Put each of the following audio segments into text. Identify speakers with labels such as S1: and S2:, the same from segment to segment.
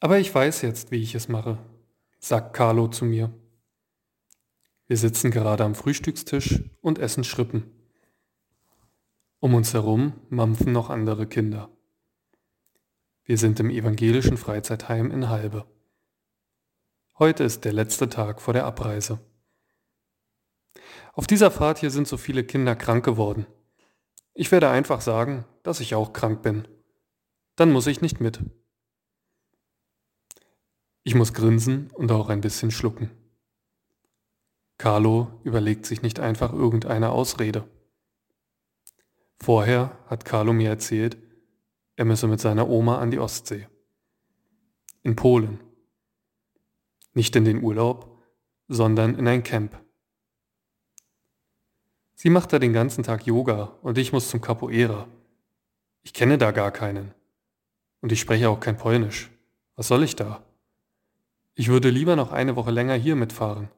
S1: Aber ich weiß jetzt, wie ich es mache, sagt Carlo zu mir. Wir sitzen gerade am Frühstückstisch und essen Schrippen. Um uns herum mampfen noch andere Kinder. Wir sind im evangelischen Freizeitheim in Halbe. Heute ist der letzte Tag vor der Abreise. Auf dieser Fahrt hier sind so viele Kinder krank geworden. Ich werde einfach sagen, dass ich auch krank bin. Dann muss ich nicht mit. Ich muss grinsen und auch ein bisschen schlucken. Carlo überlegt sich nicht einfach irgendeine Ausrede. Vorher hat Carlo mir erzählt, er müsse mit seiner Oma an die Ostsee. In Polen. Nicht in den Urlaub, sondern in ein Camp. Sie macht da den ganzen Tag Yoga und ich muss zum Capoeira. Ich kenne da gar keinen. Und ich spreche auch kein Polnisch. Was soll ich da? Ich würde lieber noch eine Woche länger hier mitfahren.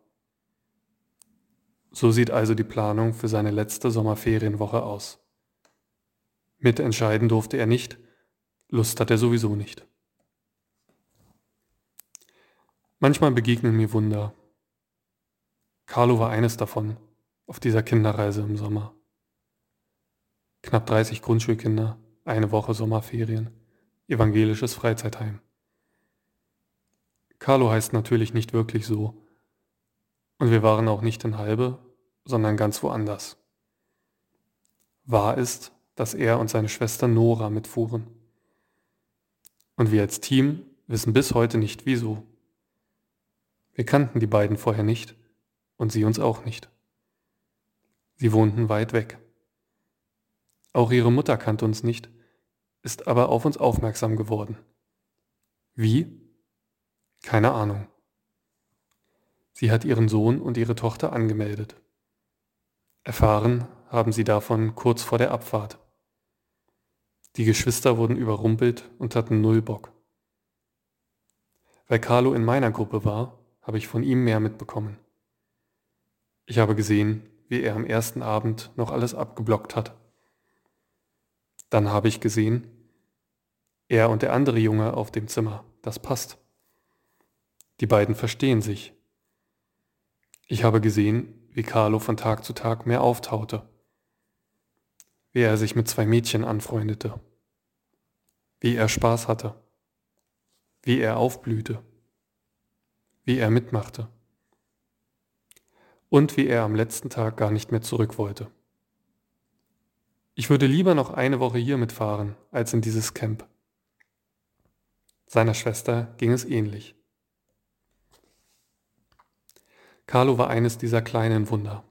S1: So sieht also die Planung für seine letzte Sommerferienwoche aus. Mitentscheiden durfte er nicht, Lust hat er sowieso nicht. Manchmal begegnen mir Wunder. Carlo war eines davon, auf dieser Kinderreise im Sommer. Knapp 30 Grundschulkinder, eine Woche Sommerferien, evangelisches Freizeitheim. Carlo heißt natürlich nicht wirklich so, und wir waren auch nicht in Halbe, sondern ganz woanders. Wahr ist, dass er und seine Schwester Nora mitfuhren. Und wir als Team wissen bis heute nicht wieso. Wir kannten die beiden vorher nicht und sie uns auch nicht. Sie wohnten weit weg. Auch ihre Mutter kannte uns nicht, ist aber auf uns aufmerksam geworden. Wie? Keine Ahnung. Sie hat ihren Sohn und ihre Tochter angemeldet. Erfahren haben sie davon kurz vor der Abfahrt. Die Geschwister wurden überrumpelt und hatten null Bock. Weil Carlo in meiner Gruppe war, habe ich von ihm mehr mitbekommen. Ich habe gesehen, wie er am ersten Abend noch alles abgeblockt hat. Dann habe ich gesehen, er und der andere Junge auf dem Zimmer, das passt. Die beiden verstehen sich ich habe gesehen, wie Carlo von Tag zu Tag mehr auftaute, wie er sich mit zwei Mädchen anfreundete, wie er Spaß hatte, wie er aufblühte, wie er mitmachte und wie er am letzten Tag gar nicht mehr zurück wollte. Ich würde lieber noch eine Woche hier mitfahren, als in dieses Camp. Seiner Schwester ging es ähnlich. Carlo war eines dieser kleinen Wunder.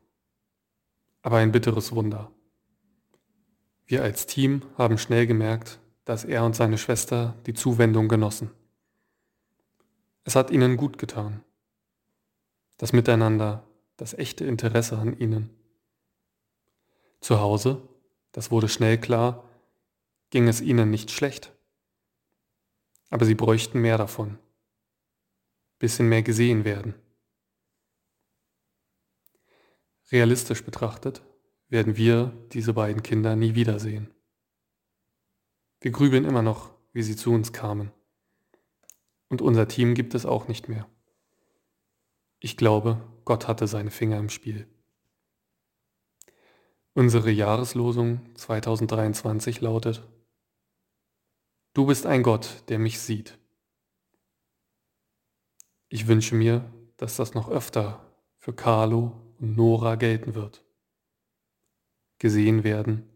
S1: Aber ein bitteres Wunder. Wir als Team haben schnell gemerkt, dass er und seine Schwester die Zuwendung genossen. Es hat ihnen gut getan. Das Miteinander, das echte Interesse an ihnen. Zu Hause, das wurde schnell klar, ging es ihnen nicht schlecht. Aber sie bräuchten mehr davon. Bisschen mehr gesehen werden. Realistisch betrachtet werden wir diese beiden Kinder nie wiedersehen. Wir grübeln immer noch, wie sie zu uns kamen. Und unser Team gibt es auch nicht mehr. Ich glaube, Gott hatte seine Finger im Spiel. Unsere Jahreslosung 2023 lautet, Du bist ein Gott, der mich sieht. Ich wünsche mir, dass das noch öfter für Carlo Nora gelten wird. Gesehen werden,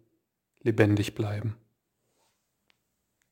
S1: lebendig bleiben.